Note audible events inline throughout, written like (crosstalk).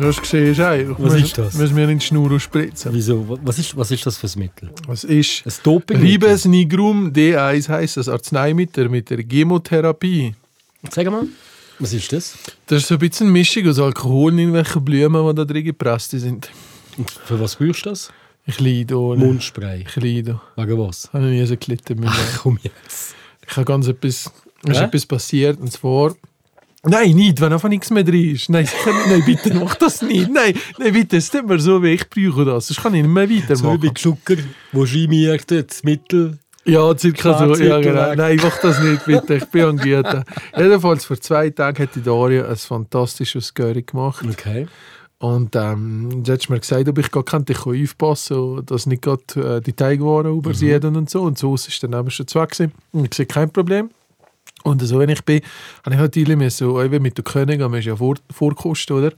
du hast gesehen, ist eigentlich. Was ist das? Müssen wir in die Schnur spritzen. Wieso? Wa- Was ist, was ist das für ein Mittel? Was ist? Ein Doping? Ribes nigrum D1 heisst das Arzneimittel mit der Chemotherapie. Sag mal, was ist das? Das ist so ein bisschen eine Mischung aus Alkohol und irgendwelchen Blumen, die da drin gepresst sind. Und für was brauchst du das? Ich leide auch. Mundspray. Ich leide. Wegen was? Ich habe nie so gelitten. mit mir. (laughs) Ach komm jetzt. Ich habe ganz etwas, es ist Hä? etwas passiert und zwar... Nein, nicht, wenn einfach nichts mehr drin ist. Nein, nein bitte mach das nicht. Nein, nein bitte, es tut mir so weh, ich brauche das. Das kann ich nicht mehr So wie weitermachen. bei Zucker, wo chemiert das Mittel. Ja, circa so. Ja, genau. Nein, mach das nicht, bitte. Ich bin an Güte. Jedenfalls, vor zwei Tagen hat die Daria ein fantastisches Curry gemacht. Okay. Und ähm, jetzt hat mir gesagt, ob ich gar könnte ich aufpassen und dass nicht gerade äh, die Teigwaren übersehen und so. Und so ist dann eben schon zwei gewesen. Und ich sehe kein Problem. Und so, wenn ich bin, habe ich natürlich so, eben mit der Königin, man ist ja vor, Vorkost, oder?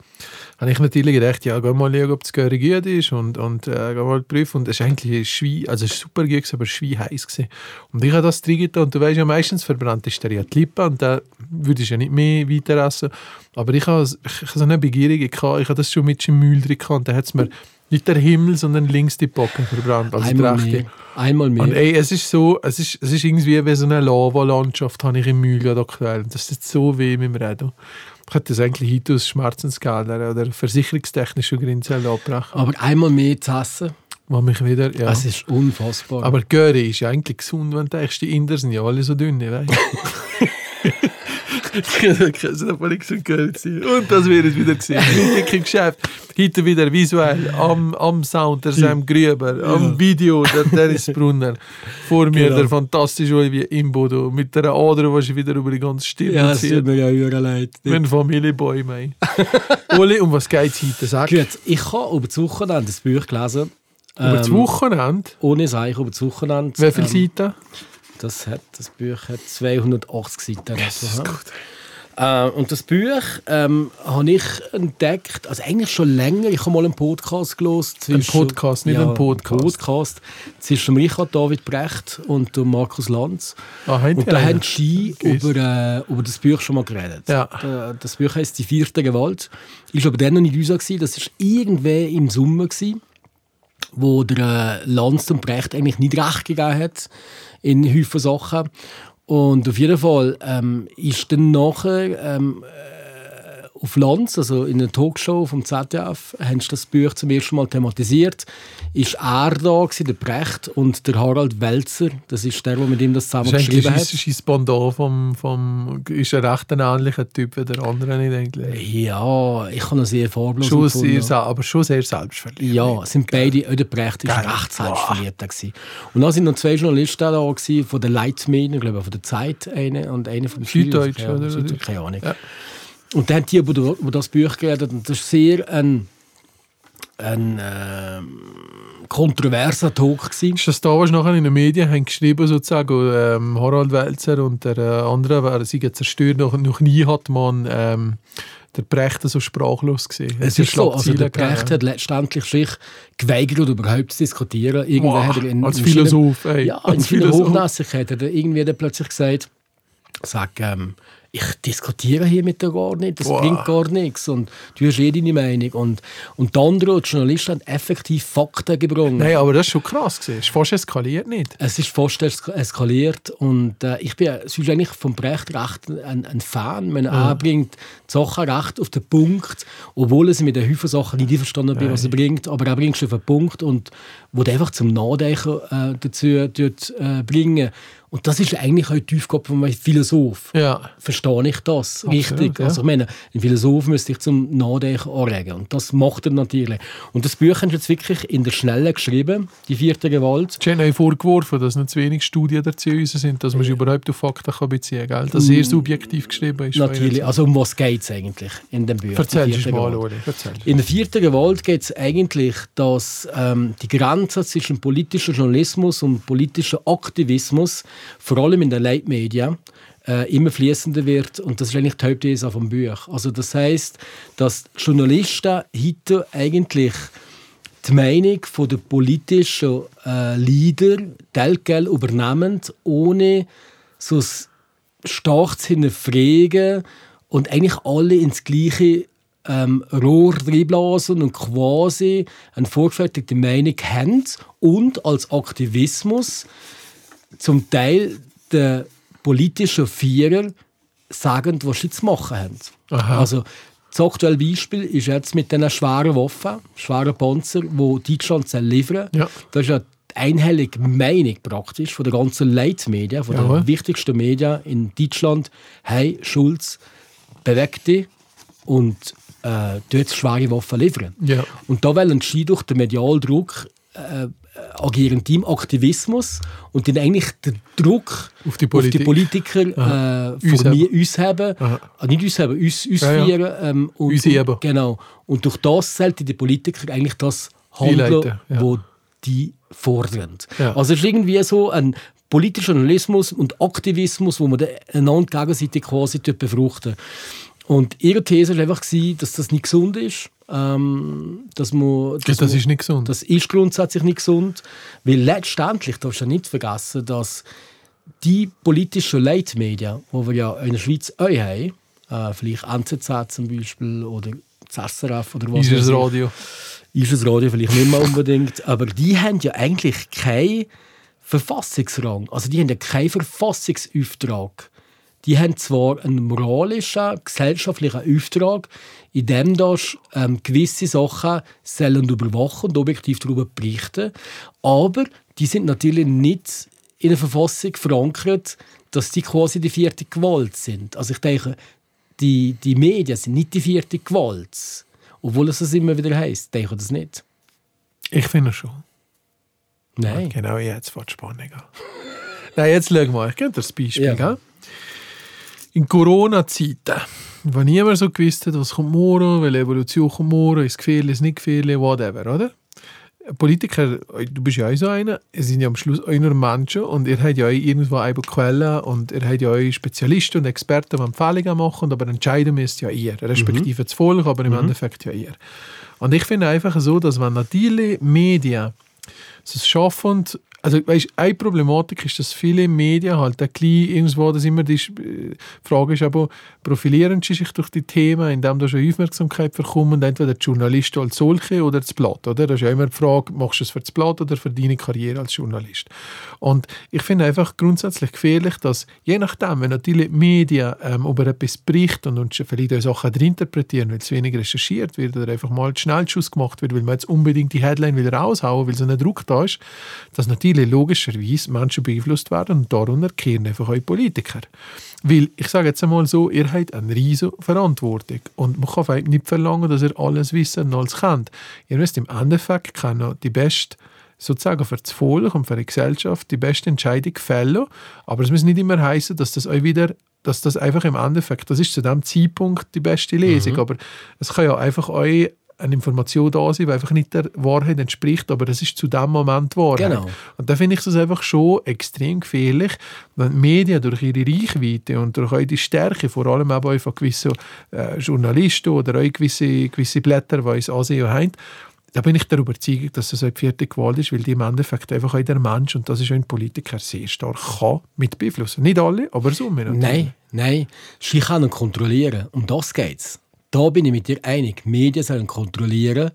Habe ich natürlich gedacht, ja, geh mal schauen, ob das Curry gut ist und, und äh, geh mal prüfen. Und es ist eigentlich ein Schwein, also super gut, aber Schwein heiß gewesen. Und ich habe das drin getan und du weißt ja, meistens verbrannt ist der ja die Lippe und da würdest du ja nicht mehr weiter essen. Aber ich habe, ich habe so eine Begierige gehabt, ich habe das schon mit dem Müll drin gehabt und da hat es mir nicht der Himmel, sondern links die Backen verbrannt, die Einmal mehr. Einmal mehr. Und ey, es ist so, es ist, es ist irgendwie wie so eine Lava-Landschaft, habe ich im gerade aktuell. Das tut so weh mit dem Reden. Ich hätte das eigentlich heute aus Schmerzensgelder oder versicherungstechnischen Gründen abbrechen Aber einmal mehr zu essen, wo mich wieder, ja. es ist unfassbar. Aber Curry ist ja eigentlich gesund, wenn du denkst, die Inder sind ja alle so dünn, weißt (laughs) du? Ich kann aber nicht so Curry sein. Und das wird es wieder gesehen. Heute im Geschäft. Heute wieder visuell am, am Sound der Sam Grüber, am Video der Dennis Brunner. Vor mir Genau. der fantastische Olivier Imbodo mit der Ader, die sie wieder über die ganze Stirn ja, es tut mir ja höher leid. Mein Familienboy, mei. (laughs) Oli, um was geht es heute? Sag. Gut, ich habe über das Wochenende das Buch gelesen. Über das Ähm, Wochenende? Ohne Seich über das Wochenende. Wie viele Ähm, Seiten? Das, hat, das Buch hat 280 Seiten. Das ist gut. Äh, und das Buch ähm, habe ich entdeckt, also eigentlich schon länger. Ich habe mal einen Podcast gelesen. Ein Podcast, nicht ein Podcast. Podcast. Zwischen Richard David Brecht und Markus Lanz. Ah, haben Und da haben sie über, äh, über das Buch schon mal geredet. Ja. Das Buch heißt Die vierte Gewalt. Ist aber dann noch nicht raus. Das war irgendwann im Sommer, gewesen, wo der äh, Lanz und Brecht eigentlich nicht recht gegeben hat in Haufen Sachen. Und auf jeden Fall ähm, ist dann nachher ähm, äh, auf Lanz, also in einer Talkshow vom ZDF, haben sie das Buch zum ersten Mal thematisiert. Ist er da gewesen, der Brecht und der Harald Welzer, das ist der, der mit ihm das zusammen Das ist geschrieben ein hat. scheisses Pendant vom, vom... Ist ein recht ein ähnlicher Typ wie der andere nicht eigentlich. Ja, ich habe ihn sehr farblos Schon sehr, se- aber schon sehr selbstverliebt. Ja, es sind beide, auch der Brecht war Geil. recht selbstverliebt. gewesen. Und dann sind noch zwei Journalisten da gewesen, von der Leitmedien, ich glaube von der Zeit eine und eine von Süddeutsch, ja, oder? Süddeutsch, keine Ahnung. Ja. Und dann haben die über das Buch geredet und das ist sehr ein, ein ähm, kontroverser Talk gewesen. Ist das da, was nachher in den Medien haben geschrieben sozusagen, ähm, Harald Welzer und der äh, andere, wer sie zerstört, noch, noch nie hat man ähm, der Brecht so sprachlos gesehen. Es ist so, also der Brecht hat letztendlich sich geweigert, überhaupt zu diskutieren. Irgendwann Wow, hat er in, als in Philosoph, ey, Ja, in als vieler Philosoph. Hochnäsigkeit hat er irgendwie dann plötzlich gesagt, sag, ähm, ich diskutiere hier mit dir gar nicht, das Wow. bringt gar nichts und du hast eh deine Meinung. Und, und die anderen, die Journalisten, haben effektiv Fakten gebracht. Nein, aber das ist schon krass gewesen. Ist fast eskaliert nicht. Es ist fast es- eskaliert und äh, ich bin sonst eigentlich vom Brecht recht ein, ein Fan. Man er bringt die Sachen recht auf den Punkt, obwohl es mit den Haufen Sachen nicht einverstanden bin, was er bringt, aber er bringt es auf den Punkt und wo einfach zum Nachdenken äh, dazu tut, äh, bringen. Und das ist eigentlich auch die Aufgabe von einem Philosoph. Ja. Verstehe ich das richtig. ja. Also ich meine, ein Philosoph müsste sich zum Nachdenken anregen und das macht er natürlich. Und das Buch haben sie jetzt wirklich in der Schnelle geschrieben, die vierte Gewalt. Sie haben euch vorgeworfen, dass nicht zu wenig Studien dazu sind, dass man sich überhaupt auf Fakten kann beziehen kann. Dass sehr subjektiv geschrieben ist. Natürlich, also um was geht es eigentlich in dem Buch? Erzähl vierte mal. Erzähl. In der vierten Gewalt geht es eigentlich, dass ähm, die Grenze zwischen politischem Journalismus und politischem Aktivismus, vor allem in den Leitmedien, äh, immer fließender wird. Und das ist eigentlich die Hauptthese vom Buch. Also das heißt, dass Journalisten heute eigentlich die Meinung der politischen äh, Leader telgel übernehmen, ohne so stark zu hinterfragen und eigentlich alle ins gleiche ähm, Rohr reinblasen und quasi eine vorgefertigte Meinung haben und als Aktivismus zum Teil der politischen Vierer sagen, was sie zu machen haben. Aha. Also das aktuelle Beispiel ist jetzt mit diesen schweren Waffen, schweren Panzer, die Deutschland soll liefern Ja. Das ist ja die einhellige Meinung praktisch von der ganzen Leitmedien, von Jawohl. den wichtigsten Medien in Deutschland. Hey, Schulz, beweg dich und äh, dort schwere Waffen liefern. Ja. Und da wollen sie durch den medialen Druck äh, agieren die im Aktivismus und dann eigentlich den Druck Auf die Politik. Politiker äh, von mir, uns haben, äh, nicht uns haben, uns, uns Ja, ja. vieren. Ähm, und, Uns eben. Genau. Und durch das sollten die Politiker eigentlich das handeln, ja. wo die fordern. Ja. Also es ist irgendwie so ein politischer Journalismus und Aktivismus, wo man einander gegenseitig quasi befruchten. Und ihre These war einfach, dass das nicht gesund ist. Ähm, dass man, Das, dass man, ist nicht gesund. das ist grundsätzlich nicht gesund, weil letztendlich darfst du nicht vergessen, dass die politischen Leitmedien, die wir ja in der Schweiz auch haben, äh, vielleicht NZZ zum Beispiel oder das SRF oder was ist weiß das ich, Radio. ist das Radio vielleicht nicht mehr unbedingt, aber die haben ja eigentlich keinen Verfassungsrang. Also die haben ja keinen Verfassungsauftrag. Die haben zwar einen moralischen, gesellschaftlichen Auftrag, in dem das ähm, gewisse Sachen sollen überwachen und objektiv darüber berichten, aber die sind natürlich nicht in der Verfassung verankert, dass die quasi die vierte Gewalt sind. Also ich denke, die, die Medien sind nicht die vierte Gewalt. Obwohl es das immer wieder heisst. Denke ich das nicht. Ich finde schon. Nein. Genau, jetzt die Spannung an. (laughs) Nein, jetzt schau mal, ich gebe dir das Beispiel. Ja. In Corona-Zeiten, wo niemand so gewusst hat, was kommt morgen, welche Evolution kommt morgen, ist gefährlich, ist nicht gefährlich, whatever, oder? Politiker, du bist ja auch so einer, es sind ja am Schluss auch nur Menschen und ihr habt ja auch irgendwo eine Quelle und ihr habt ja auch Spezialisten und Experten, die Empfehlungen machen, aber entscheiden müsst ja ihr, respektive das Volk, aber im Endeffekt ja ihr. Und ich finde einfach so, dass wenn natürlich Medien es schaffen, also weißt, eine Problematik ist, dass viele Medien halt ein bisschen irgendwo, dass immer die äh, Frage ist, aber profilieren sie sich durch die Themen, indem da schon Aufmerksamkeit bekommen, entweder die Journalisten als solche oder das Blatt, oder? Das ist ja immer die Frage, machst du es für das Blatt oder für deine Karriere als Journalist? Und ich finde einfach grundsätzlich gefährlich, dass je nachdem, wenn natürlich Medien ähm, über etwas berichten und vielleicht auch Sachen interpretieren, weil zu wenig recherchiert wird oder einfach mal Schnellschuss gemacht wird, weil man jetzt unbedingt die Headline will raushauen, weil so ein Druck da ist, dass natürlich logischerweise Menschen beeinflusst werden und darunter kehren einfach auch Politiker. Weil, ich sage jetzt einmal so, ihr habt eine riesige Verantwortung und man kann nicht verlangen, dass ihr alles wisst und alles kennt. Ihr müsst im Endeffekt können die beste sozusagen für das Volk und für die Gesellschaft die beste Entscheidung fällen. Aber es muss nicht immer heißen, dass das euch wieder dass das einfach im Endeffekt, das ist zu dem Zeitpunkt die beste Lesung, aber es kann ja einfach euch eine Information da sein, die einfach nicht der Wahrheit entspricht, aber das ist zu dem Moment Wahrheit. Genau. Und da finde ich das einfach schon extrem gefährlich, wenn die Medien durch ihre Reichweite und durch die Stärke, vor allem auch von gewissen äh, Journalisten oder auch gewisse, gewisse Blätter, die uns ansehen haben, da bin ich der Überzeugung, dass das eine vierte Gewalt ist, weil die im Endeffekt einfach auch der Mensch, und das ist auch ein Politiker, sehr stark kann mit beeinflussen. Nicht alle, aber so. Nein, nein. Sie können kontrollieren. Um das geht es. Da bin ich mit dir einig. Medien sollen kontrollieren,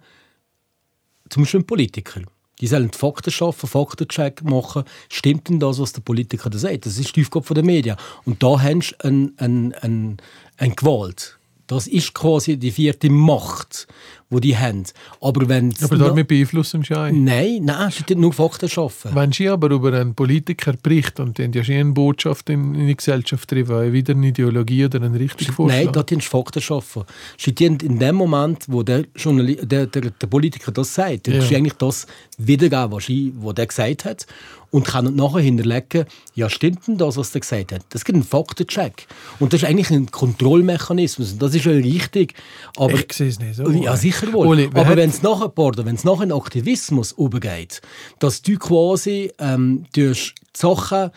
zum Beispiel Politiker. Die sollen die Fakten schaffen, Faktencheck machen. Stimmt denn das, was der Politiker da sagt? Das ist die Aufgabe der Medien. Und da hast du eine ein, ein, ein Gewalt. Das ist quasi die vierte Macht, die die haben. Aber wenn Aber damit beeinflussen sie. Nein, nein, es ist nur Fakten schaffen. Wenn sie aber über einen Politiker berichten und haben ja schon eine Botschaft in, in die Gesellschaft drin, weil wieder eine Ideologie oder eine Richtung Nein, vorschlagen. da tun sie Fakten schaffen. Sie tun in dem Moment, wo der, der, der, der Politiker das sagt, Ja. sie eigentlich das wiedergeben, was, sie, was der gesagt hat und kann nachher hinterlegen, ja, stimmt denn das, was der gesagt hat? Das gibt einen Faktencheck. Und das ist eigentlich ein Kontrollmechanismus. Und das ist ja richtig. Aber ich sehe es nicht so. ja, sicher wohl. Uli, Aber wenn es nachher, pardon, wenn es nachher in Aktivismus übergeht, dass du quasi ähm, durch die Sachen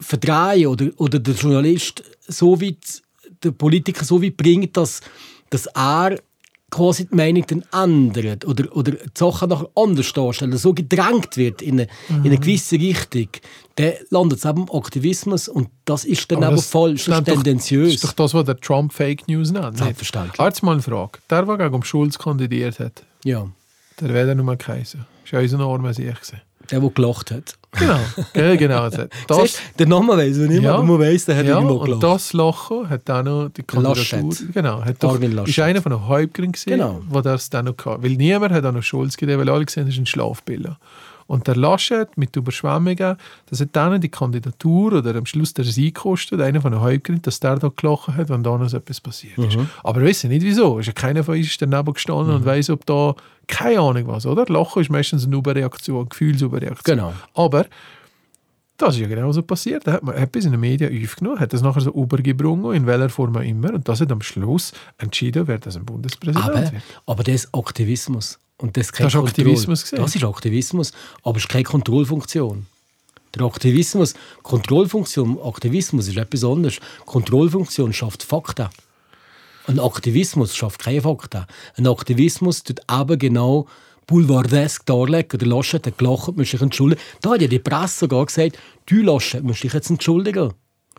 verdrehen oder, oder der Journalist so weit, der Politiker so weit bringt, dass, dass er quasi die Meinung dann ändert oder, oder die Sachen nachher anders darstellen, so gedrängt wird in eine, in Mhm. eine gewisse Richtung, dann landet es eben im Aktivismus und das ist dann Aber aber, falsch, das ist tendenziös. Das ist doch das, was der Trump Fake News nennt. Selbstverständlich. Jetzt mal eine Frage. Der, der gegen Schulz kandidiert hat, ja, der wäre nur Kaiser. Das war unser Name, ich gesehen. der, der gelacht hat. Genau, gell, genau. (laughs) Das, Siehst, den Namen weiss ich nicht mehr, aber man weiss, der hat ja, irgendwo und gelacht. das Lachen hat auch noch die Kandidatur. Genau, hat doch, ist einer von den gewesen, Genau. wo das dann noch hatte. Weil niemand hat auch noch Schulz gegeben, weil alle gesehen haben, das ist ein Schlafbilder. Und der Laschet mit Überschwemmungen, das hat dann die Kandidatur oder am Schluss der Sieg gekostet, einer von den Hauptgründen, dass der da gelachen hat, wenn da noch etwas passiert ist. Mhm. Aber wir wissen nicht wieso. Ist ja keiner von uns ist daneben gestanden und weiß, ob da keine Ahnung was, oder? Lachen ist meistens eine Überreaktion, eine Gefühlsüberreaktion. Genau. Aber das ist ja genau so passiert. Da hat man etwas in den Medien aufgenommen, hat das nachher so übergebrungen, in welcher Form auch immer. Und das hat am Schluss entschieden, wer das ein Bundespräsident Aber, wird. aber das ist Aktivismus. Und das, Das ist Aktivismus gewesen. Das ist Aktivismus, aber es ist keine Kontrollfunktion. Der Aktivismus, Kontrollfunktion, Aktivismus ist etwas anderes. Kontrollfunktion schafft Fakten. Ein Aktivismus schafft keine Fakten. Ein Aktivismus tut eben genau boulevardesk darlegen. Der Laschet hat gelacht, muss sich entschuldigen. Da hat ja die Presse sogar gesagt, du Laschet, musst dich jetzt entschuldigen.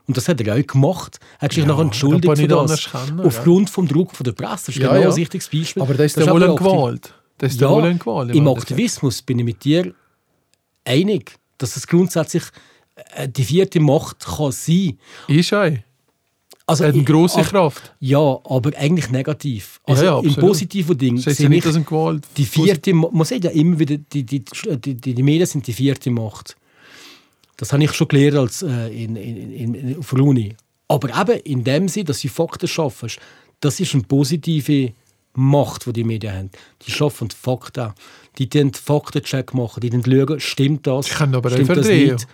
Und das hat er auch gemacht. Er hat sich Ja, noch entschuldigt für das. können, Aufgrund vom Druck von der Presse. Das ist Ja, genau ja. ein richtiges Beispiel. Aber das ist Das ja wohl aber ein Aktiv- Gewalt. Das ist ja wohl ein Gewalt. Im Endeffekt. Aktivismus bin ich mit dir einig, dass es grundsätzlich äh, die vierte Macht kann sein. Ist auch. Also, Hat eine grosse Kraft. Ja, aber eigentlich negativ. Also ja, im absolut. positiven Ding Das heißt ja nicht, ich dass eine Gewalt... die vierte, Ma- man sagt ja immer wieder, die, die, die, die, die Medien sind die vierte Macht. Das habe ich schon gelernt als, äh, in, in, in, in, auf der Uni. Aber eben in dem Sinne, dass sie Fakten schaffen, das ist eine positive Macht, die die Medien haben. Die schaffen Fakten. Die den Faktencheck machen, die den schauen, stimmt das, Sie können aber stimmt das nicht.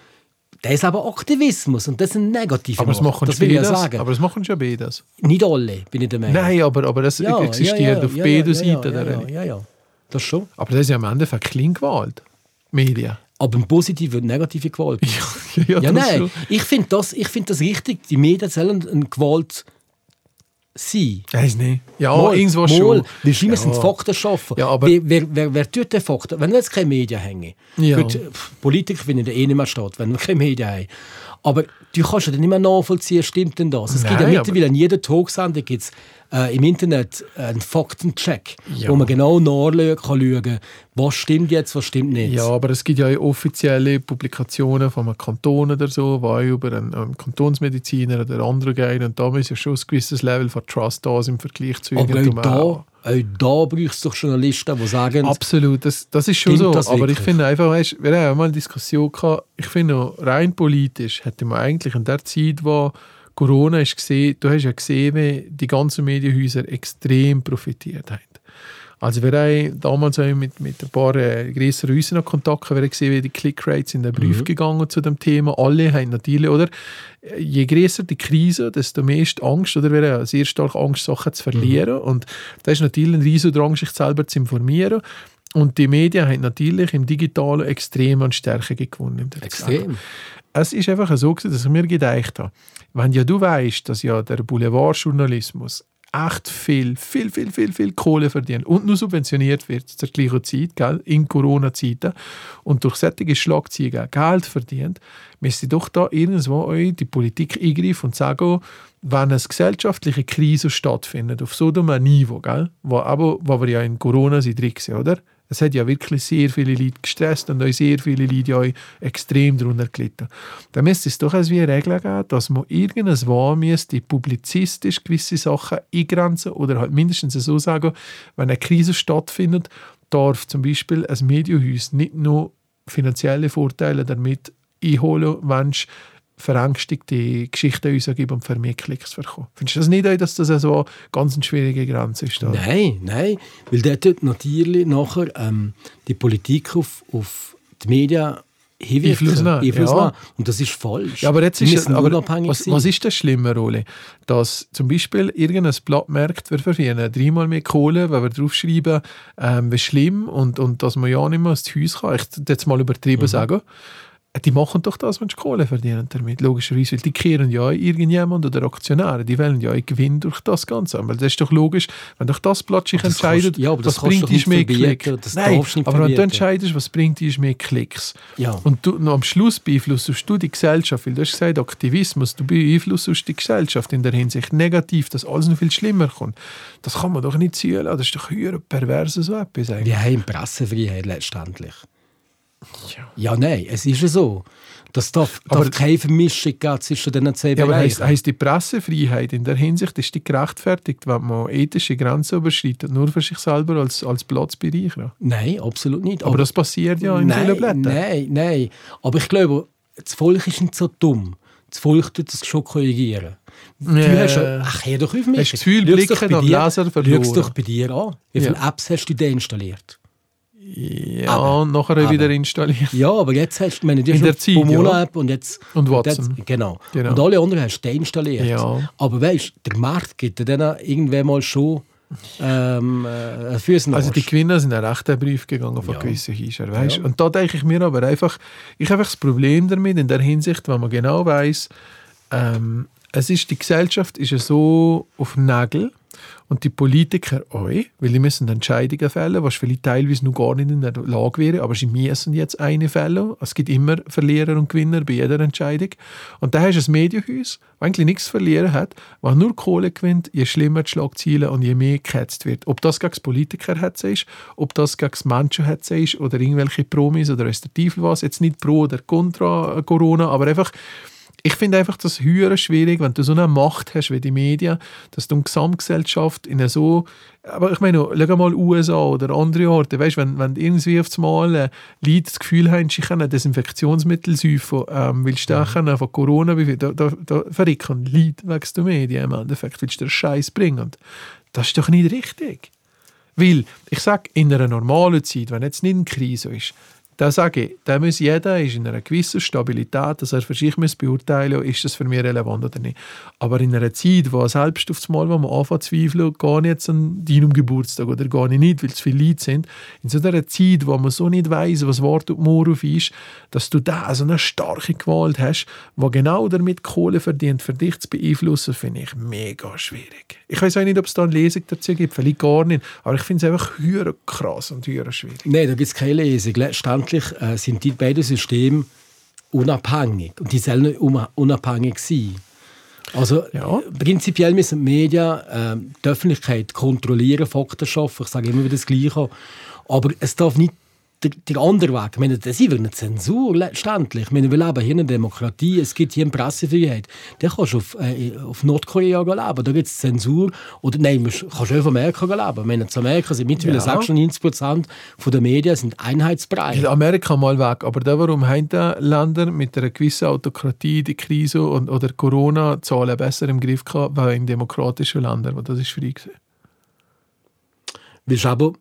Das ist aber Aktivismus und das ist ein negativer Aber das machen das will ich ja sagen. Aber das machen schon beides. nicht alle, bin ich der Meinung. Nein, aber, aber das existiert auf beiden Seiten. Ja, ja, ja, ja, das schon. Aber das ist ja am Ende Kleingewalt. Medien. Aber eine positive und negative Gewalt. (laughs) ja, Ja, nein. schon. Ich finde das, ich find das richtig. Die Medien sollen eine Gewalt sein. Weiß nicht. Ja, Mal, irgendwo mal. schon. Weil müssen Ja. Fakten schaffen. Ja, aber- wer, wer, wer, wer tut den Fakten? Wenn jetzt keine Medien hängen. Ja. Gut, Politiker finden eh nicht mehr statt, wenn wir keine Medien haben. Aber du kannst ja dann nicht mehr nachvollziehen, stimmt denn das? Es gibt ja Nein, mittlerweile an jeder Talksendung gibt's, äh, im Internet einen Faktencheck, Ja. wo man genau nachschauen kann, was stimmt jetzt, was stimmt nicht. Ja, aber es gibt ja offizielle Publikationen von einem Kanton oder so, auch über einen, einen Kantonsmediziner oder anderen gehen. Und da ist ja schon ein gewisses Level von Trust da im Vergleich zu irgendeinem auch da, auch da braucht es doch Journalisten, die sagen, Absolut, das, das ist schon so. aber ich finde einfach, weißt, wir haben auch mal eine Diskussion gehabt, ich finde auch rein politisch hätte man eigentlich in der Zeit, wo Corona ist gesehen, du hast ja gesehen, wie die ganzen Medienhäuser extrem profitiert haben. Also wir haben damals auch mit, mit ein paar äh, grösseren Häusern noch Kontakt wir haben gesehen, wie die Click-Rates in den Brief Mhm. gegangen zu dem Thema. Alle haben natürlich, oder? Je größer die Krise, desto mehr ist die Angst, oder? Wir haben sehr stark Angst, Sachen zu verlieren. Und da ist natürlich ein riesiger Drang, sich selber zu informieren. Und die Medien haben natürlich im Digitalen extrem an Stärke gewonnen. extrem. Es ist einfach so, dass ich mir gedacht habe, wenn ja du weißt, dass ja der Boulevardjournalismus echt viel, viel, viel, viel, viel Kohle verdient und nur subventioniert wird zur gleichen Zeit, gell, in Corona-Zeiten und durch solche Schlagzeilen Geld verdient, müsste doch da irgendwo die Politik eingreifen und sagen, wenn eine gesellschaftliche Krise stattfindet, auf so einem Niveau, gell, wo, aber, wo wir ja in Corona sind drin oder? Es hat ja wirklich sehr viele Leute gestresst und auch sehr viele Leute auch extrem darunter gelitten. Da müsste es doch als wie eine Regel geben, dass man irgendein Wahn müsste publizistisch gewisse Sachen eingrenzen oder halt mindestens so sagen, wenn eine Krise stattfindet, darf zum Beispiel ein Medienhaus nicht nur finanzielle Vorteile damit einholen, es verängstigte Geschichten rausgeben und für mehr Klicks bekommen. Findest du das nicht, dass das so eine ganz schwierige Grenze ist? Da? Nein, nein, weil dort tut natürlich nachher ähm, die Politik auf, auf die Medien. Einfluss nehmen, Einfluss ja. Und das ist falsch. Ja, aber jetzt ist aber unabhängig was, sein. was ist das schlimme Rolle? Dass zum Beispiel irgendein Blatt merkt, wir verdienen dreimal mehr Kohle, wenn wir draufschreiben, ähm, wie schlimm und, und dass man ja nicht mehr ins Haus kann. Ich jetzt mal übertrieben Mhm. sagen. Die machen doch das, wenn sie Kohle verdienen damit, logischerweise. Weil die kehren ja irgendjemand oder Aktionäre, die wollen ja einen Gewinn durch das Ganze. Weil das ist doch logisch, wenn doch das Aber das entscheidet, kannst- ja, aber was bringt dich mehr Klicks. Nein, aber wenn du entscheidest, was bringt dich mehr Klicks. Ja. Und du, am Schluss beeinflusst du die Gesellschaft, weil du hast gesagt, Aktivismus, du beeinflusst die Gesellschaft in der Hinsicht negativ, dass alles noch viel schlimmer kommt. Das kann man doch nicht zulassen. Das ist doch höher perverse so etwas eigentlich. Wir haben Pressefreiheit letztendlich. Ja, nein, es ist ja so. Das darf, Aber- darf keine Vermischung geben zwischen diesen zwei Ja, aber heisst, Bereichen. die Pressefreiheit in der Hinsicht ist die gerechtfertigt, wenn man ethische Grenzen überschreitet, nur für sich selber als, als Platzbereicher? Nein, absolut nicht. Aber das passiert ja in vielen Blättern. nein, nein. Aber ich glaube, das Volk ist nicht so dumm. Das Volk tut das schon korrigieren. Du hast ja, ach, hör doch auf mich. Hast du das Gefühl, Blicken bei am dir- Leser verloren? doch bei dir an. Wie viele Ja. Apps hast du deinstalliert? Ja, Aber- und nachher aber- wieder installieren. Ja, aber jetzt hast du, meine, In hast der Zeit, Pomona-App und jetzt... Und und Watson. Jetzt, genau. Genau. Und alle anderen hast du deinstalliert. Ja. Aber weißt du, der Markt gibt dir dann irgendwann mal schon ähm, äh, Also die Gewinner sind einen rechten Brief gegangen von Ja. gewissen Hischer, weißt? Und da denke ich mir aber einfach, ich habe einfach das Problem damit in der Hinsicht, wenn man genau weiß, ähm, es ist die Gesellschaft ist ja so auf Nägel und die Politiker auch, weil die müssen Entscheidungen fällen, was vielleicht teilweise noch gar nicht in der Lage wäre, aber sie müssen jetzt eine fällen. Es gibt immer Verlierer und Gewinner bei jeder Entscheidung. Und da hast du ein Medienhaus, das eigentlich nichts zu verlieren hat, was nur Kohle gewinnt, je schlimmer die Schlagzeilen und je mehr gehetzt wird. Ob das gegen Politiker hetze ist, ob das gegen Menschen hetze ist oder irgendwelche Promis oder weiss was, jetzt nicht pro oder contra Corona, aber einfach ich finde einfach das höher schwierig, wenn du so eine Macht hast wie die Medien, dass du eine Gesamtgesellschaft in eine so, aber ich meine, schau mal USA oder andere Orte, weißt, wenn, wenn irgendwie auf einmal äh, Leute das Gefühl haben, sie können Desinfektionsmittel säufen, ähm, weil sie mhm. von Corona, wie viel- da, da, da verrecken Leute wegen der Medien im Endeffekt, weil sie den Scheiß bringen. Und das ist doch nicht richtig. Weil, ich sage, in einer normalen Zeit, wenn jetzt nicht eine Krise ist, da sage ich, da muss jeder ist in einer gewissen Stabilität, dass er für sich muss beurteilen ist das für mich relevant oder nicht. Aber in einer Zeit, wo selbst auf das Mal, wo man anfängt zu zweifeln, gar nicht jetzt an deinem Geburtstag oder gar nicht, weil es viele Leute sind, in so einer Zeit, wo man so nicht weiß, was Wort und Morgen auf ist, dass du da so eine starke Gewalt hast, die genau damit Kohle verdient, für dich zu beeinflussen, finde ich mega schwierig. Ich weiß auch nicht, ob es da eine Lesung dazu gibt, vielleicht gar nicht, aber ich finde es einfach höher krass und höher schwierig. Nein, da gibt es keine Lesung. Letztendlich äh, sind die beiden Systeme unabhängig. Und die sollen unabhängig sein. Also Ja. prinzipiell müssen die Medien äh, die Öffentlichkeit kontrollieren, Fakten schaffen. Ich sage immer wieder das Gleiche. Aber es darf nicht der, der andere Weg. Ich meine, das ist eine Zensur letztendlich. Ich meine, wir leben hier in einer Demokratie, es gibt hier eine Pressefreiheit. Da kannst du auf, äh, auf Nordkorea leben, da gibt es Zensur. Oder nein, du kannst auch auf Amerika leben. Ich meine, in Amerika sind mittlerweile Ja. 96 Prozent der Medien sind einheitsbreit. In Amerika mal weg, aber da warum haben die Länder mit einer gewissen Autokratie die Krise und, oder Corona-Zahlen besser im Griff gehabt, weil in demokratischen Ländern, das ist frei gewesen. Es aber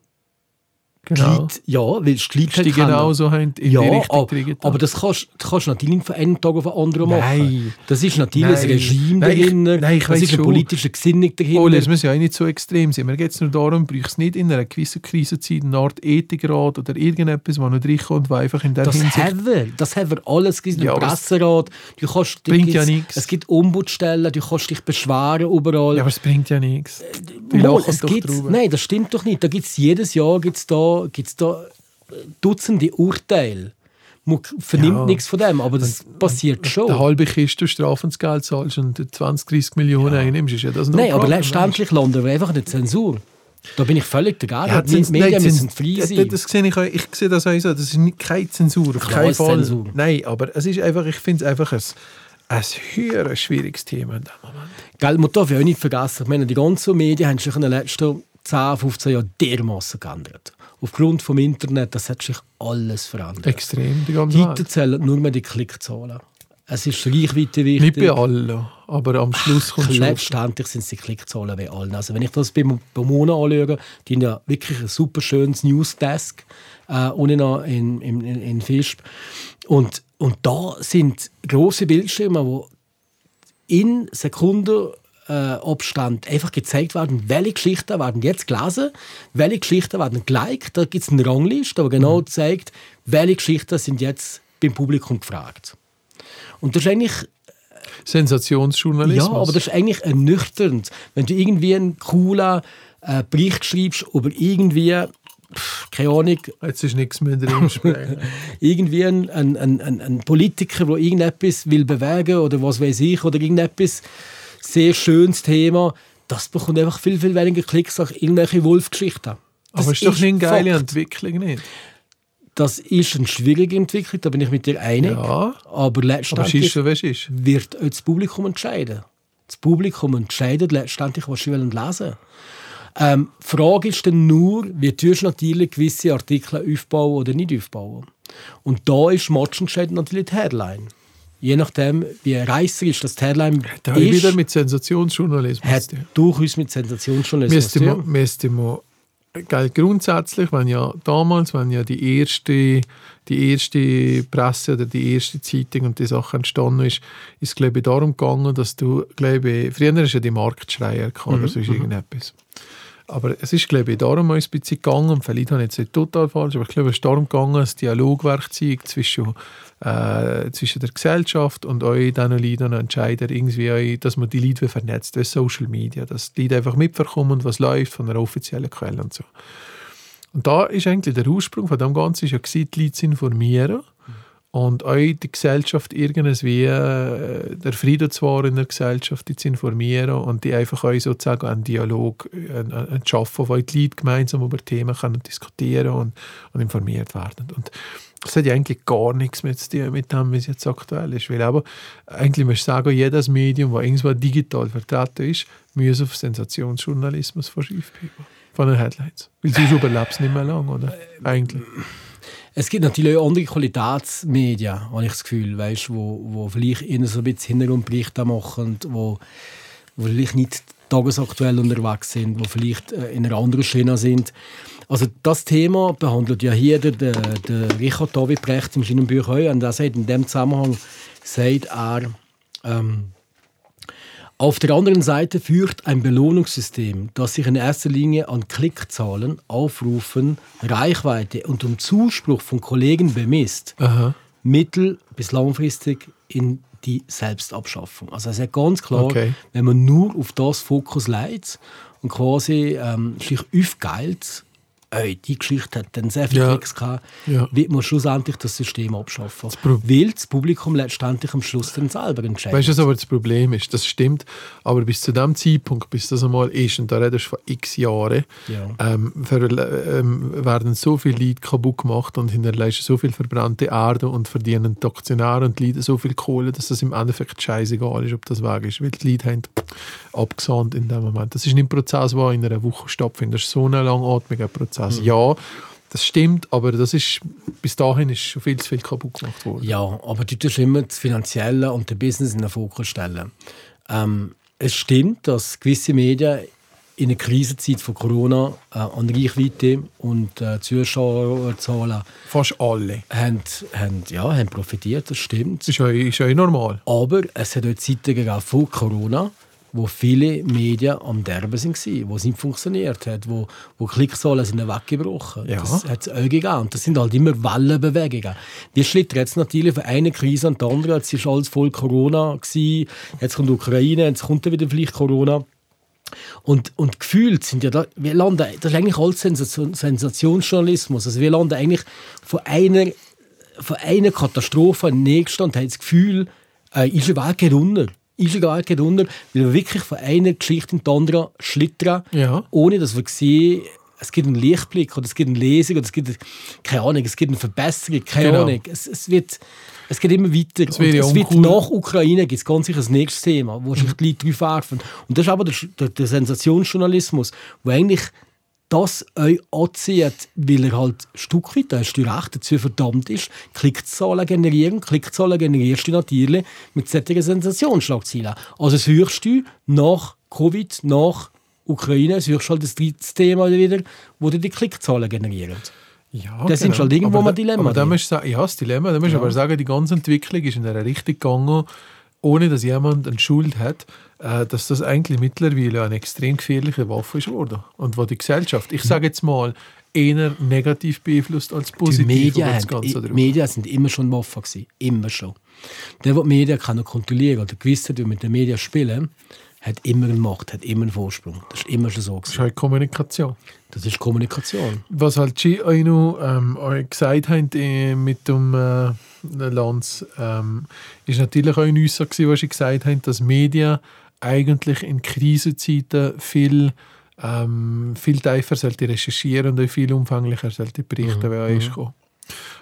Genau. Leute, ja, weil es die Leute Die kennen. genau so haben in ja, die Richtung aber, gekriegt aber das kannst, das kannst du natürlich nicht von einem Tag auf den anderen machen. Nein. Das ist natürlich Nein. ein Regime Nein, ich- dahinter, nein, ich das ist eine schon. politische Gesinnung dahinter. Ole, es muss ja auch nicht so extrem sein. Mir geht es nur darum, brauchst es nicht in einer gewissen Krisenzeit eine Art Ethikrat oder irgendetwas, das noch reinkommt, was einfach in der das Hinsicht... haben wir. Das haben wir alles. Es Ja, Presserat. Du kannst, du bringt ja gibt's- nichts. Es gibt Ombudsstellen, du kannst dich beschweren überall. Ja, aber es bringt ja nichts. Die Mal, lachen es doch gibt's-. Nein, das stimmt doch nicht. Da gibt's jedes Jahr gibt's da, gibt's da äh, Dutzende Urteile. Man vernimmt Ja. nichts von dem, aber das passiert Eine schon. halbe Kiste Strafensgeld zahlst und 20, 30 Millionen einnimmst, ist ja das Nein, aber letztendlich landen wir einfach in der Zensur. Da bin ich völlig dagegen. Ja, die Medien nein, müssen frei das, sein. das sehe ich, auch- ich sehe das auch so. Das ist nicht, keine Zensur, auf Klar keinen Fall. Zensur. Nein, aber es ist einfach, ich finde es einfach ein, ein höher schwieriges Thema in dem Moment. Gell, man darf ja auch nicht vergessen, ich meine, die ganzen Medien haben sich in den letzten 10, 15 Jahren dermaßen geändert. Aufgrund vom Internet, das hat sich alles verändert. Extrem, die ganze Heute Welt. zählen nur mehr die Klickzahlen. Es ist Reichweite wichtig. Nicht bei allen, aber am Schluss kommt schon. Letztendlich sind es die Klickzahlen bei allen. Also wenn ich das bei, Mona anschaue, die haben ja wirklich ein super schönes Newsdesk äh, unten noch in, in, in, in. Und, und da sind große Bildschirme, wo in Sekunden äh, Abstand einfach gezeigt werden, welche Geschichten werden jetzt gelesen, welche Geschichten werden geliked. Da gibt es eine Rangliste, die genau zeigt, welche Geschichten sind jetzt beim Publikum gefragt. Und das ist eigentlich Sensationsjournalismus. ja, aber das ist eigentlich ernüchternd, wenn du irgendwie einen coolen äh, Bericht schreibst über irgendwie, keine Ahnung, Jetzt ist nichts mehr drin (laughs) irgendwie ein, ein, ein, ein, Politiker, der irgendetwas will bewegen oder was weiß ich, oder irgendetwas sehr schönes Thema, das bekommt einfach viel, viel weniger Klicks als irgendwelche Wolfgeschichten. Aber ist doch nicht eine geile Fakt. Entwicklung, nicht? Das ist eine schwierige Entwicklung, da bin ich mit dir einig. Ja, Aber aber letztendlich es ist. wird auch das Publikum entscheiden. Das Publikum entscheidet letztendlich, was sie wollen lesen ähm, Die Frage ist dann nur, wie tust du natürlich gewisse Artikel aufbauen oder nicht aufbauen. Und da ist matchentscheidend natürlich die Headline. Je nachdem, wie reisserisch das die Headline Da ist, wieder mit Sensationsjournalismus hat tun. durchaus mit Sensationsjournalismus Müsste man, müsste grundsätzlich, wenn ja damals, wenn ja die erste, die erste Presse oder die erste Zeitung und die Sache entstanden ist, ist es glaube ich darum gegangen, dass du, glaube ich, früher hast du ja die Marktschreier gehabt oder sonst irgendetwas. Aber es ist, glaube ich, darum ein bisschen gegangen, vielleicht habe ich jetzt nicht total falsch, aber ich glaube, es ist darum gegangen, ein Dialogwerkzeug zwischen, äh, zwischen der Gesellschaft und euch, diesen Leuten und Entscheidern, irgendwie, euch, dass man die Leute vernetzt, wie Social Media, dass die Leute einfach mitbekommen, was läuft von einer offiziellen Quelle und so. Und da ist eigentlich der Ursprung von dem Ganzen, ist ja die Leute zu informieren und euch die Gesellschaft irgendwie, äh, der Frieden zu wahren in der Gesellschaft, die zu informieren und die einfach euch sozusagen einen Dialog zu schaffen, wo die Leute gemeinsam über Themen können diskutieren und, und informiert werden. Und das hat ja eigentlich gar nichts mit, tun mit dem, es jetzt aktuell ist. Weil aber eigentlich muss ich sagen, jedes Medium, das irgendwo digital vertreten ist, muss auf Sensationsjournalismus verschieben von den Headlines. Weil sonst überlebt es nicht mehr lang, oder? Eigentlich. Es gibt natürlich auch andere Qualitätsmedien, habe ich das Gefühl, weißt, wo, wo vielleicht eher so ein bisschen Hintergrundberichte machen, wo, wo vielleicht nicht tagesaktuell unterwegs sind, wo vielleicht äh, in einer anderen Schiene sind. Also das Thema behandelt ja hier der, der, der Richard David Brecht in seinem Buch auch. Und er sagt in dem Zusammenhang, sagt er, ähm, auf der anderen Seite führt ein Belohnungssystem, das sich in erster Linie an Klickzahlen, Aufrufen, Reichweite und dem Zuspruch von Kollegen bemisst, Aha. mittel- bis langfristig in die Selbstabschaffung. Also es ist ganz klar, Okay. wenn man nur auf das Fokus legt und quasi ähm, sich aufgeilt, ey, die Geschichte hat dann sehr viele Ja. Klicks gehabt, Ja. wird man schlussendlich das System abschaffen. Pro- weil das Publikum letztendlich am Schluss dann selber entscheidet. Weißt du, was aber das Problem ist? Das stimmt, aber bis zu dem Zeitpunkt, bis das einmal ist, und da redest du von x Jahren, Ja. ähm, ähm, werden so viele Leute kaputt gemacht und hinterlassen so viel verbrannte Erde und verdienen die Aktionäre und die Leute so viel Kohle, dass das im Endeffekt scheißegal ist, ob das weg ist, weil die Leute haben abgesahnt in dem Moment. Das ist nicht ein Prozess, der in einer Woche stattfindet. Das ist so ein langatmiger Prozess. Ja, das stimmt, aber das ist, bis dahin ist schon viel zu viel kaputt gemacht worden. Ja, aber du tust immer das Finanzielle und den Business in den Fokus stellen. Ähm, es stimmt, dass gewisse Medien in der Krisenzeit von Corona äh, an Reichweite und äh, Zuschauerzahlen Fast alle. haben, haben, ja, haben profitiert, das stimmt. Das ist ja, ist ja normal. Aber es hat auch Zeiten gegeben vor Corona, wo viele Medien am Derben waren, wo es nicht funktioniert hat, wo, wo Klickzahlen sind weggebrochen. Ja. Das hat es auch gegeben. Und das sind halt immer Wellenbewegungen. Die schlittern jetzt natürlich von einer Krise an die andere. Jetzt war alles voll Corona. Gewesen. Jetzt kommt die Ukraine, jetzt kommt wieder vielleicht Corona. Und, und gefühlt sind ja da, wir landen, das ist eigentlich alles Sensation, Sensationsjournalismus. Also wir landen eigentlich von einer, von einer Katastrophe in die nächste und haben das Gefühl, äh, ist eine Welt gerundet. Ist gar nicht unter, weil wir wirklich von einer Geschichte in die andere schlittern, Ja. ohne dass wir sehen, es gibt einen Lichtblick oder es gibt eine Lesung oder es gibt, keine Ahnung, es gibt eine Verbesserung, keine Genau. Ahnung. Es, es, wird, es geht immer weiter. Das ja es wird nach Ukraine gibt es ganz sicher ein nächstes Thema, wo sich die Leute drauf werfen. Und das ist aber der, der, der Sensationsjournalismus, wo eigentlich das euch anzieht, weil er halt ein Stück weit, da hast du recht, dazu verdammt ist, Klickzahlen generieren. Klickzahlen generierst du natürlich mit solchen Sensationsschlagzeilen. Also suchst du nach Covid, nach Ukraine, suchst halt das dritte Thema wieder, wo dir die Klickzahlen generieren. Ja, Das sind schon irgendwo Aber mal da- Dilemma Aber da musst du sagen, ja, das Dilemma. Da musst du aber sagen, die ganze Entwicklung ist in einer Richtung gegangen, ohne dass jemand eine Schuld hat, äh, dass das eigentlich mittlerweile eine extrem gefährliche Waffe ist worden. Und wo die Gesellschaft, ich sage jetzt mal, eher negativ beeinflusst als Die positiv Medien, über das haben, Ganze die drauf. Medien sind immer schon Waffen gewesen. Immer schon. Der, der die Medien kann kontrollieren oder gewusst hat, wie mit den Medien spielen, hat immer eine Macht, hat immer einen Vorsprung. Das ist immer schon so. Das ist Gewesen. halt Kommunikation. Das ist Kommunikation. Was halt Sie euch noch ähm, gesagt haben äh, mit dem äh, Lanz, ähm, ist natürlich auch Aussage, gewesen, was Sie gesagt haben, dass Medien eigentlich in Krisenzeiten viel, ähm, viel tiefer sollte recherchieren und viel umfänglicher sollte berichten, wie euch ist gekommen.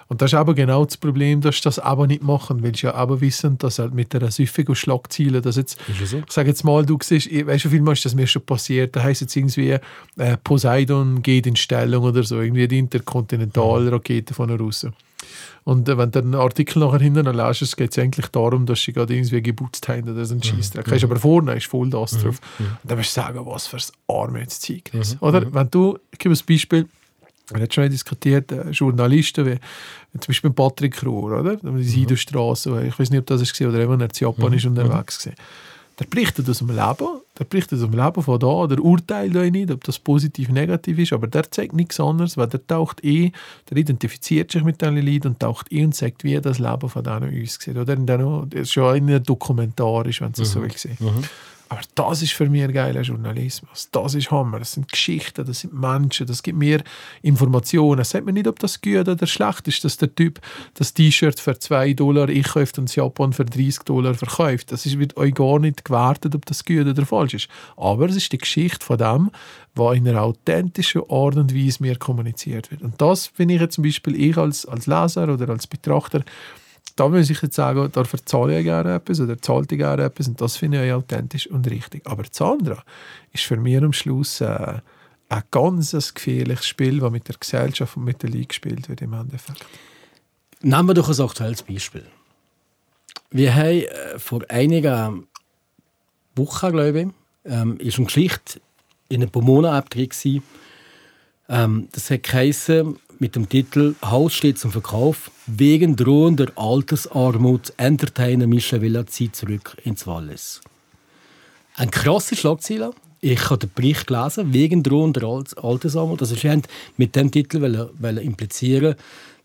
Und das ist aber genau das Problem, dass sie das aber nicht machen, weil sie ja aber wissen, dass halt mit der süffigen Schlagziele, dass jetzt so. ich sage jetzt mal, du siehst, ich- weißt du, wie viel Mal ist das mir schon passiert? Da heißt jetzt irgendwie, äh, Poseidon geht in Stellung oder so, irgendwie die Interkontinentalrakete von der Russen. Und äh, wenn du den Artikel nachher hinten lässt, geht es eigentlich darum, dass sie gerade irgendwie geputzt haben oder so ein Scheissdreck. Weißt du, aber vorne ist voll das drauf. Und dann musst du sagen, was für ein Armutszeugnis. Oder? Wenn du, ich gebe ein Beispiel, wir haben schon diskutiert, äh, Journalisten wie, wie zum Beispiel Patrick Rohr, oder? Die Sidostraße, ich weiß nicht, ob das war oder eben in Japan ist unterwegs war. Der berichtet aus dem Leben, der berichtet dem Leben von da, der urteilt euch nicht, ob das positiv negativ ist, aber der zeigt nichts anderes, weil der taucht eh, der identifiziert sich mit diesen Leuten und taucht eh und sagt, wie das Leben von denen uns sieht. Oder in denen, das ist schon eher dokumentarisch, wenn es so will sehen. Aber das ist für mich geiler Journalismus. Das ist Hammer. Das sind Geschichten, das sind Menschen, das gibt mir Informationen. Sagt mir nicht, ob das gut oder schlecht ist, dass der Typ das T-Shirt für 2 Dollar einkauft und das Japan für 30 Dollar verkauft. Das wird euch gar nicht gewertet, ob das gut oder falsch ist. Aber es ist die Geschichte von dem, was in einer authentischen Art und Weise mir kommuniziert wird. Und das finde ich jetzt zum Beispiel, ich als, als Leser oder als Betrachter, da muss ich jetzt sagen, da verzahle ich gerne etwas oder zahlt ich gerne etwas und das finde ich authentisch und richtig. Aber das andere ist für mich am Schluss äh, ein ganz gefährliches Spiel, das mit der Gesellschaft und mit den Leuten gespielt wird im Endeffekt. Nehmen wir doch ein aktuelles Beispiel. Wir haben äh, vor einigen Wochen, glaube ich, ähm, ist eine Geschichte in einer Pomona-App drin. Ähm, das hat geheißen, mit dem Titel «Haus steht zum Verkauf. Wegen drohender Altersarmut Entertainer Michel Villa zieht zurück ins Wallis». Eine krasse Schlagzeile. Ich habe den Bericht gelesen, wegen drohender Al- Altersarmut. Also sie mit dem Titel wollen, wollen implizieren,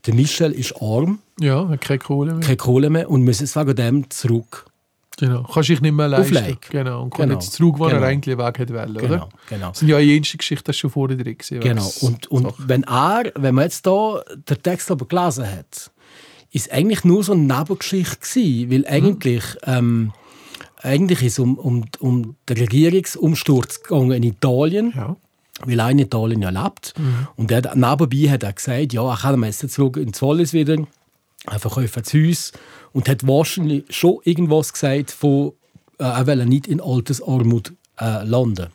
der Michel ist arm, Ja, hat keine Kohle mehr. keine Kohle mehr und muss jetzt wegen dem zurück. Genau. Kannst dich nicht mehr leisten. Like. Genau. Und kommt Genau. jetzt zurück, wo Genau. er eigentlich weg hätte wollen, oder? Genau, genau. Das sind ja jene Geschichte, das ist schon vorher drin gewesen. Genau. Und, und wenn er, wenn man jetzt da den Text aber gelesen hat, ist eigentlich nur so eine Nebengeschichte gewesen, weil eigentlich, ähm, eigentlich ist es um, um, um den Regierungsumsturz gegangen in Italien. Ja. weil er in Italien ja lebt. Und er, nebenbei hat er gesagt, ja, er kann jetzt zurück ins Wallis wieder, er verkauft das Haus und hat wahrscheinlich schon irgendwas gesagt von, äh, er will nicht in Altersarmut äh, landen.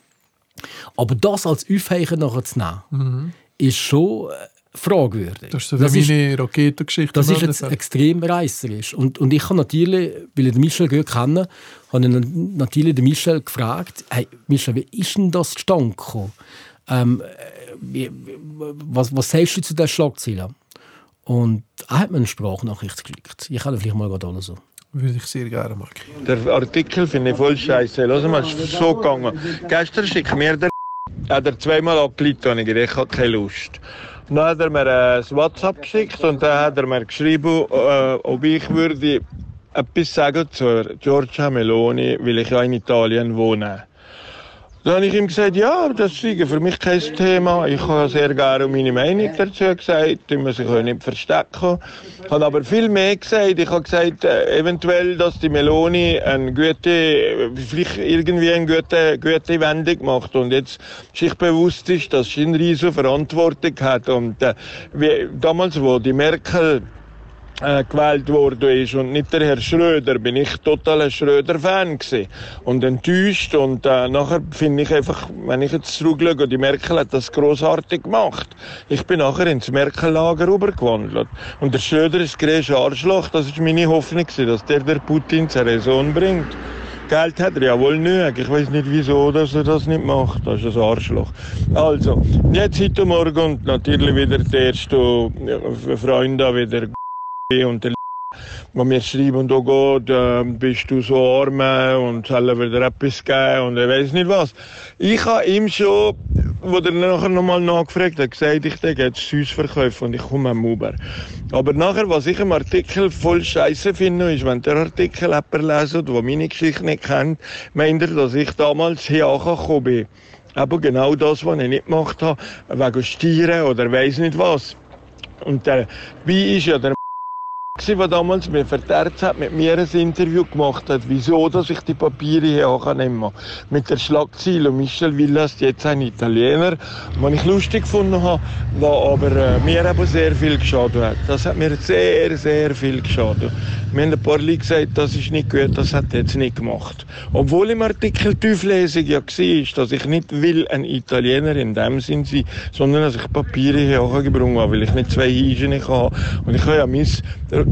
Aber das als Aufheichen nachher zu nehmen, ist schon äh, fragwürdig. Das ist so wie eine Raketengeschichte. Das ist jetzt extrem reisserisch. Und, und ich habe natürlich, weil ich den Michel gut kenne, habe ich natürlich den Michel gefragt, hey, Michel, wie ist denn das zustande gekommen? Ähm, äh, was, was sagst du zu dieser Schlagzeile? Und er hat mir eine Sprachnachricht geschickt. Ich kann vielleicht mal gerade alles so. Würde ich sehr gerne machen. Der Artikel finde ich voll scheiße. Lass mal, es ist so gegangen. Gestern schickt mir der (laughs) hat er zweimal abgelegt und ich gedacht, ich habe keine Lust. Und dann hat er mir äh, ein WhatsApp geschickt und dann hat er mir geschrieben, äh, ob ich würde etwas sagen zur Giorgia Meloni, weil ich ja in Italien wohne. Dann habe ich ihm gesagt, ja, das sei für mich kein Thema. Ich habe sehr gerne meine Meinung dazu gesagt. Ich muss sich nicht verstecken. Ich habe aber viel mehr gesagt. Ich habe gesagt, äh, eventuell, dass die Meloni eine gute, vielleicht irgendwie eine gute, gute Wendung macht und jetzt sich bewusst ist, dass sie eine riesige Verantwortung hat. Und äh, wie, damals, wo die Merkel äh, gewählt worden ist und nicht der Herr Schröder, bin ich total ein Schröder-Fan und enttäuscht und äh, nachher finde ich einfach, wenn ich jetzt zurückschaue, die Merkel hat das großartig gemacht. Ich bin nachher ins Merkel-Lager rübergewandelt und der Schröder ist größte Arschloch, das ist meine Hoffnung gewesen, dass der der Putin zur Raison bringt. Geld hat er ja wohl nicht. Ich weiß nicht wieso, dass er das nicht macht. Das ist ein Arschloch. Also, jetzt heute Morgen und natürlich wieder die ersten äh, Freunde wieder und der wo mir schreiben und oh Gott, äh, bist du so arm und soll wieder etwas geben und ich weiß nicht was. Ich habe ihm schon, wo er nachher nochmal nachgefragt hat, gesagt, ich denke jetzt Süß und ich komme am Uber. Aber nachher, was ich im Artikel voll scheiße finde, ist, wenn der Artikel jemand lesen, der meine Geschichte nicht kennt, meint er, dass ich damals hier angekommen bin. Aber genau das, was ich nicht gemacht habe, wegen Stieren oder weiss nicht was. Und der, wie ist ja der der damals mir verterzt hat, mit mir ein Interview gemacht hat, wieso, dass ich die Papiere hier nehmen kann. Mit der Schlagzeile Michel Villas, jetzt ein Italiener, was ich lustig gefunden habe, was aber äh, mir aber sehr viel geschadet hat. Das hat mir sehr, sehr viel geschadet. Mir haben ein paar Leute gesagt, das ist nicht gut, das hat er jetzt nicht gemacht. Obwohl im Artikel die Auflesung ja war, dass ich nicht will ein Italiener in dem Sinn sein, sondern dass ich Papiere hier gebrungen habe, weil ich nicht zwei Hygiene habe. Und ich habe ja mein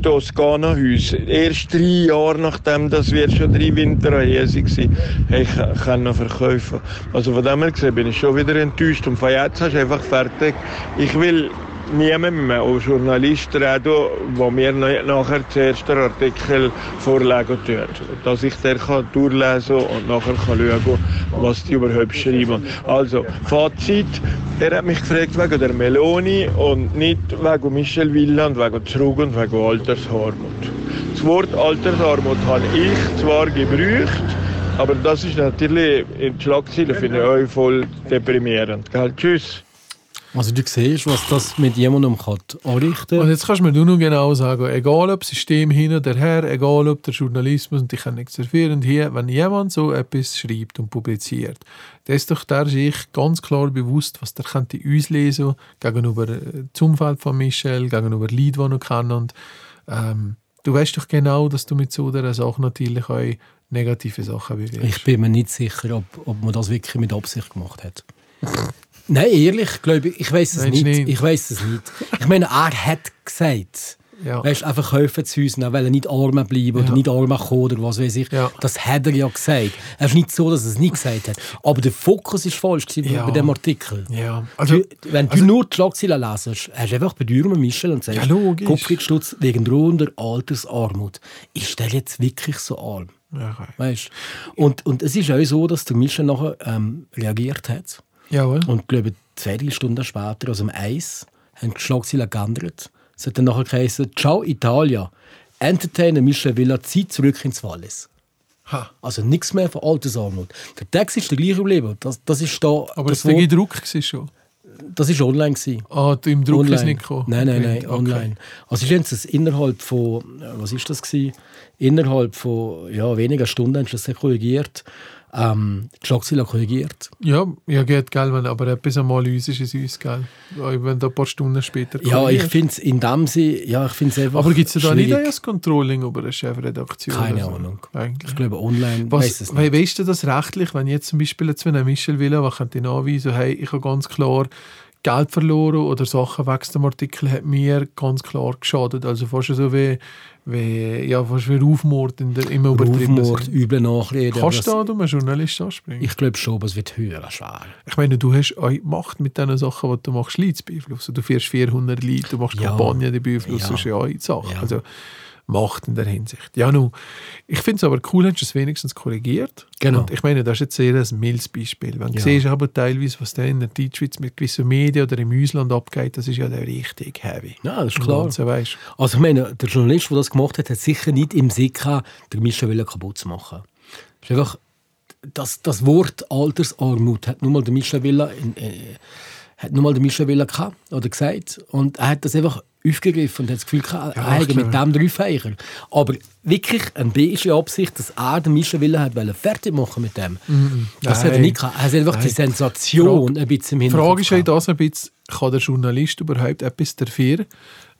Toskana-Haus, erst drei Jahre nachdem dass wir schon drei Winter hier waren, ich kann noch verkaufen. Also von dem her gesehen bin ich schon wieder enttäuscht. Und von jetzt hast du einfach fertig. Ich will niemandem auch Journalist reden, der mir nachher den Artikel vorlegen tut. Dass ich den kann durchlesen und nachher kann schauen was die überhaupt schreiben. Also, Fazit, er hat mich gefragt wegen der Meloni und nicht wegen Michel Wieland, wegen Zurück und wegen Altersarmut. Das Wort Altersarmut habe ich zwar gebraucht, aber das ist natürlich in Schlagzeilen finde ich voll deprimierend. Gell? Tschüss. Also du siehst, was das mit jemandem kann anrichten Und jetzt kannst du mir nur noch genau sagen, egal ob System hin oder her, egal ob der Journalismus, und ich kann nichts dafür, und hier, wenn jemand so etwas schreibt und publiziert, dann ist doch der sich ganz klar bewusst, was der könnte uns lesen, gegenüber äh, zum Umfeld von Michel, gegenüber Leuten, die er kennt. Und, ähm, du weißt doch genau, dass du mit so einer Sache natürlich auch negative Sachen bewirkst. Ich bin mir nicht sicher, ob, ob man das wirklich mit Absicht gemacht hat. (laughs) Nein, ehrlich, glaube ich, ich weiß es nicht. nicht? Ich weiß es nicht. Ich meine, er hat gesagt, Ja. weißt, einfach kaufen zu uns, weil er nicht arm bleiben oder Ja. nicht arm kommen oder was weiß ich. Ja. Das hat er ja gesagt. Es ist nicht so, dass er es nicht gesagt hat. Aber der Fokus ist falsch Ja. bei dem Artikel. Ja, also, du, wenn du nur die Schlagzeilen lesest, hast du einfach bei Dürren Michel und sagst, Ja. Kopfgeldstutz wegen drohender Altersarmut. Ist der jetzt wirklich so arm? okay. Weißt? Und, und es ist auch so, dass der Michel nachher ähm, reagiert hat. Jawohl. Und ich glaube, zwei, drei Stunden später, aus dem Eis, haben die Schlagzeilen geändert. Es hat dann nachher geheißen, Ciao Italia, Entertainer Michel Villa zieht zurück ins Wallis. Ha. Also nichts mehr von Altersarmut. Der Text ist der gleiche geblieben. Das, das ist da, Aber das, war Druck schon. das ist online. Ah, du- im Druck online. ist nicht gekommen. Nein, nein, nein, Okay. online. Also ist jetzt das innerhalb von, äh, was ist das gewesen? Innerhalb von ja, weniger Stunden haben sie das korrigiert. Ähm, die Schlagzeilen korrigiert. Ja, ja geht, gell, wenn aber etwas einmal uns ist, ist uns, gell. Wenn da ein paar Stunden später Ja, ich finde es in dem Sinne, ja, ich finde es einfach Aber gibt es da nicht ein Controlling über eine Chefredaktion? Keine oder so? Ahnung. Eigentlich. Ich glaube, online es Was, we nicht. weißt du das rechtlich, wenn jetzt zum Beispiel jetzt, wenn ein Michel Villa, was könnte ich nachweisen, hey, ich habe ganz klar Geld verloren oder Sachen wegen dem Artikel hat mir ganz klar geschadet. Also fast so wie, wie, ja, fast wie Rufmord in der, im übertriebenen Rufmord, üble Nachrede. Kannst du da um einen Journalist anspringen? Ich glaube schon, aber es wird höher schwer. Ich meine, du hast auch Macht mit den Sachen, die du machst, Leute zu beeinflussen. Du führst 400 Leute, du machst Ja. Kampagnen, die beeinflussen Ja. das ist ja auch eine Sache. Ja. Also Macht in der Hinsicht. Ja, nun, ich finde es aber cool, hast du es wenigstens korrigiert. Genau. Und ich meine, das ist jetzt sehr ein mildes Beispiel. Wenn du Ja. siehst, aber teilweise, was da in der Deutschschweiz mit gewissen Medien oder im Ausland abgeht, das ist ja dann richtig heavy. Ja, das ist klar. So, weißt. Also ich meine, der Journalist, der das gemacht hat, hat sicher nicht im Sinn gehabt, den Michel kaputt zu machen. Es ist einfach, das, das Wort Altersarmut hat nur mal der Michel Villa in, äh, hat nur mal der Michel Villa gehabt, oder gesagt und er hat das einfach aufgegriffen und hat das Gefühl gehabt, er hätte mit dem drei Feicher. Aber wirklich eine böse Absicht, dass er den Michel Villa hat wollen fertig machen mit dem. Das hat er Nein. nicht gehabt. Er hat einfach die Sensation ein bisschen im Die Hinterkopf Frage ist ja gehabt. das ein bisschen, kann der Journalist überhaupt etwas dafür,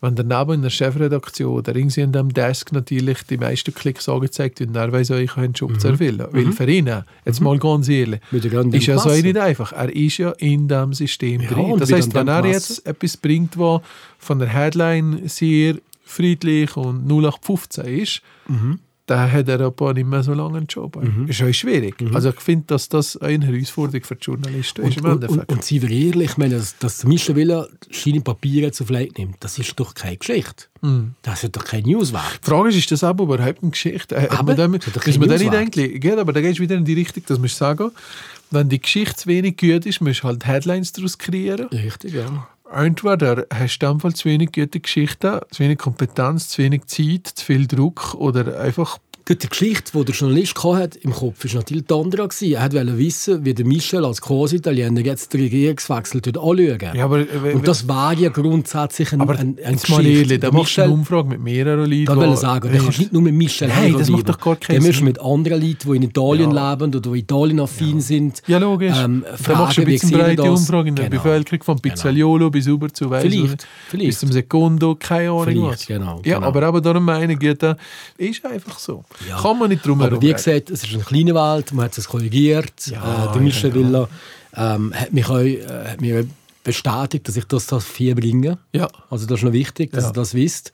wenn der neben in der Chefredaktion oder irgendwie an dem Desk natürlich die meisten Klicks angezeigt werden, er weiss, ich habe einen Job zu erfüllen. Weil für ihn, jetzt mal ganz ehrlich, ist ja so nicht einfach. Er ist ja in diesem System Ja, drin. Das der wenn er jetzt etwas bringt, was von der Headline sehr friedlich und 0815 ist, Mhm. Dann hat er aber nicht mehr so lange einen Job. Ist ja schwierig. Also ich finde, dass das eine Herausforderung für die Journalisten ist Und, im und, und, und seien wir ehrlich, ich meine, dass, dass Michel Villa seine Papiere zu Flight nimmt, das ist doch keine Geschichte. Mhm. Das ist doch kein Newswert. Die Frage ist, ist das aber überhaupt eine Geschichte? Äh, hat Aber, man dem, das ist man nicht denken, ja, aber da gehst du wieder in die Richtung, dass man sagen, wenn die Geschichte zu wenig gut ist, musst du halt Headlines daraus kreieren. Richtig, ja. Entweder hast du Fall zu wenig gute Geschichten, zu wenig Kompetenz, zu wenig Zeit, zu viel Druck oder einfach Gut, die Geschichte, die der Journalist hatte im Kopf, war natürlich die andere. Er wollte wissen, wie der Michel als Großitaliener jetzt den Regierungswechsel anschauen Ja, aber, äh, Und das war ja grundsätzlich ein, aber ein, ein jetzt mal ehrlich, da Der machst du eine Umfrage mit mehreren Leuten. ich die- wollte sagen, du kannst nicht nur mit Michel Nein, das macht doch gar keinen musst du Sinn. mit anderen Leuten, die in Italien leben oder die Italien-affin sind, Ja, logisch. ähm, da machst du fragen, ein bisschen breite das? Umfrage in der Genau. Bevölkerung, von Pizzaiolo bis über zu weiss Vielleicht, ich vielleicht. bis zum Secondo, keine Ahnung Vielleicht, was. genau, Ja, genau. aber eben darum meine ich, Gitta, ist einfach so. Ja. Kann man nicht drum Aber herum wie reden. gesagt, es ist eine kleine Welt, man hat es korrigiert. Ja, äh, der Michel ja, ja. Villa ähm, hat, mich auch, äh, hat bestätigt, dass ich das, das vier bringe. Ja. Also das ist noch wichtig, dass Ja. ihr das wisst.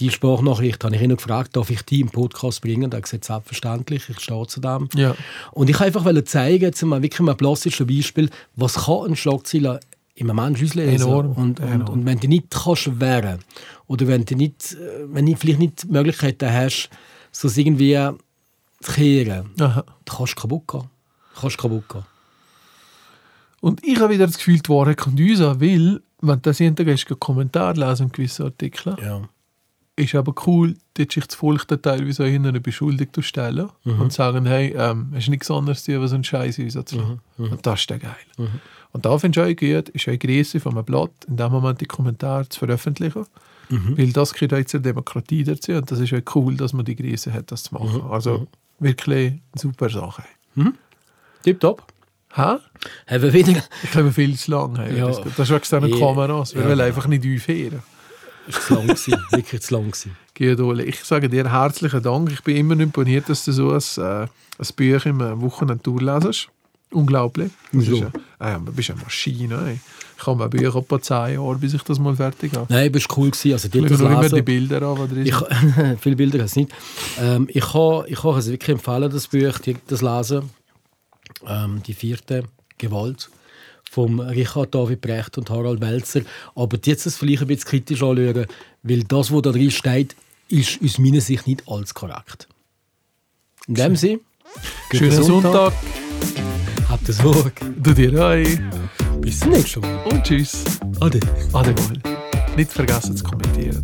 Die Sprachnachricht habe ich ihn noch gefragt, darf ich die im Podcast bringen? Er hat gesagt, selbstverständlich, ich stehe zu dem. Ja. Und ich wollte einfach zeigen, jetzt mal wirklich mal ein plastisches Beispiel, was kann ein Schlagzeiler im Moment auslesen. Enorm, Und, und, enorm. und wenn du nicht kannst wehren oder wenn du nicht, äh, wenn du vielleicht nicht die Möglichkeiten hast, so es irgendwie zu kehren, Aha. dann kannst du kaputt gehen. Du kannst kaputt gehen. Und ich habe wieder das Gefühl, die Wahrheit kommt uns an, weil, wenn du das Tag einen Kommentar lesen in gewissen Artikeln, Ja. ist aber cool, dort sich das Volk dann teilweise auch hinter eine Beschuldigung zu stellen Mhm. und sagen, hey, ähm, hast nichts anderes zu tun, als einen Scheiß zu lassen. Mhm. Und das ist dann geil. Und da finde ich auch gut, ist auch die Größe von einem Blatt, in dem Moment die Kommentare zu veröffentlichen. Mhm. Weil das gehört auch zur Demokratie dazu und das ist auch cool, dass man die Größe hat, das zu machen. Mhm. Also wirklich eine super Sache. Tipptopp. Hä? Haben wir wieder... Ich glaube, viel zu lang. Hey. Ja. Das, das ist wegen diesen Ja. Kameras. Wir Ja, wollen einfach nicht aufhören. Es war zu lang. gewesen. (laughs) Wirklich zu lang. gewesen. Ich sage dir herzlichen Dank. Ich bin immer imponiert, dass du so ein, äh, ein Buch im äh, Wochenende durchlesest. Unglaublich. Das Wieso? ist, äh, äh, du bist eine Maschine. Ey. Ich habe ein Buch etwa zehn Jahre, bis ich das mal fertig habe. Nein, es war cool. Gewesen. Also, die Ich das immer die Bilder an, die drin Ich, sind. (laughs) viele Bilder habe ich nicht. Ähm, ich kann, ich kann es wirklich empfehlen, das Buch, das Lesen. Ähm, die vierte Gewalt von Richard David Brecht und Harald Welzer. Aber jetzt das vielleicht ein bisschen kritisch anschauen, weil das, was da drin steht, ist aus meiner Sicht nicht alles korrekt. In dem Sinne, Schönen Sonntag. Habt es Sorge. Du dir ein. Bis zum nächsten Mal. Und tschüss. Ade. Ade mal. Nicht vergessen zu kommentieren.